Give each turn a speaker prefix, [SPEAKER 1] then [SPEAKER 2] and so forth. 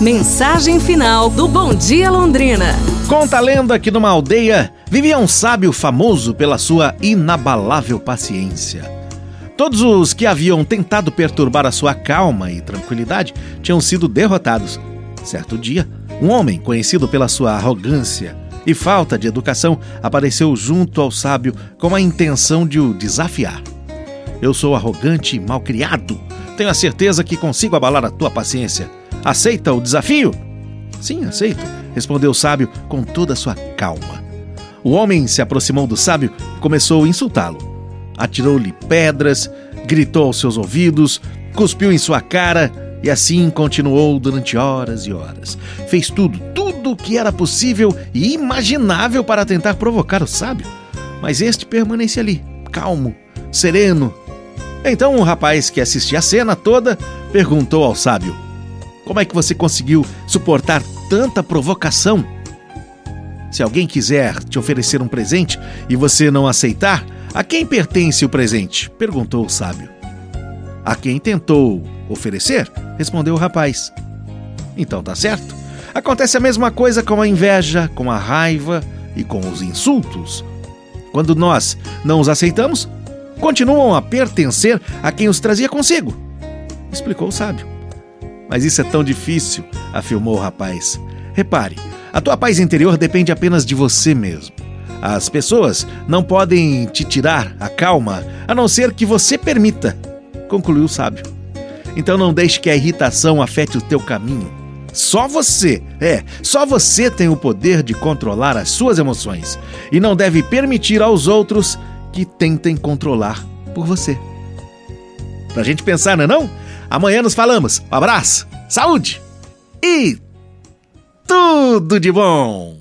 [SPEAKER 1] Mensagem final do Bom Dia Londrina.
[SPEAKER 2] Conta a lenda que numa aldeia vivia um sábio famoso pela sua inabalável paciência. Todos os que haviam tentado perturbar a sua calma e tranquilidade tinham sido derrotados. Certo dia, um homem conhecido pela sua arrogância e falta de educação apareceu junto ao sábio com a intenção de o desafiar. Eu sou arrogante e malcriado. Tenho a certeza que consigo abalar a tua paciência. Aceita o desafio? Sim, aceito, respondeu o sábio com toda a sua calma. O homem se aproximou do sábio e começou a insultá-lo. Atirou-lhe pedras, gritou aos seus ouvidos, cuspiu em sua cara e assim continuou durante horas e horas. Fez tudo, tudo o que era possível e imaginável para tentar provocar o sábio. Mas este permanecia ali, calmo, sereno. Então o rapaz que assistia a cena toda perguntou ao sábio: como é que você conseguiu suportar tanta provocação? Se alguém quiser te oferecer um presente e você não aceitar, a quem pertence o presente? perguntou o sábio. A quem tentou oferecer? respondeu o rapaz. Então tá certo. Acontece a mesma coisa com a inveja, com a raiva e com os insultos. Quando nós não os aceitamos, continuam a pertencer a quem os trazia consigo, explicou o sábio. Mas isso é tão difícil, afirmou o rapaz. Repare, a tua paz interior depende apenas de você mesmo. As pessoas não podem te tirar a calma a não ser que você permita, concluiu o sábio. Então não deixe que a irritação afete o teu caminho. Só você, é, só você tem o poder de controlar as suas emoções e não deve permitir aos outros que tentem controlar por você. Pra gente pensar, não é não? Amanhã nos falamos. Um abraço, saúde e tudo de bom!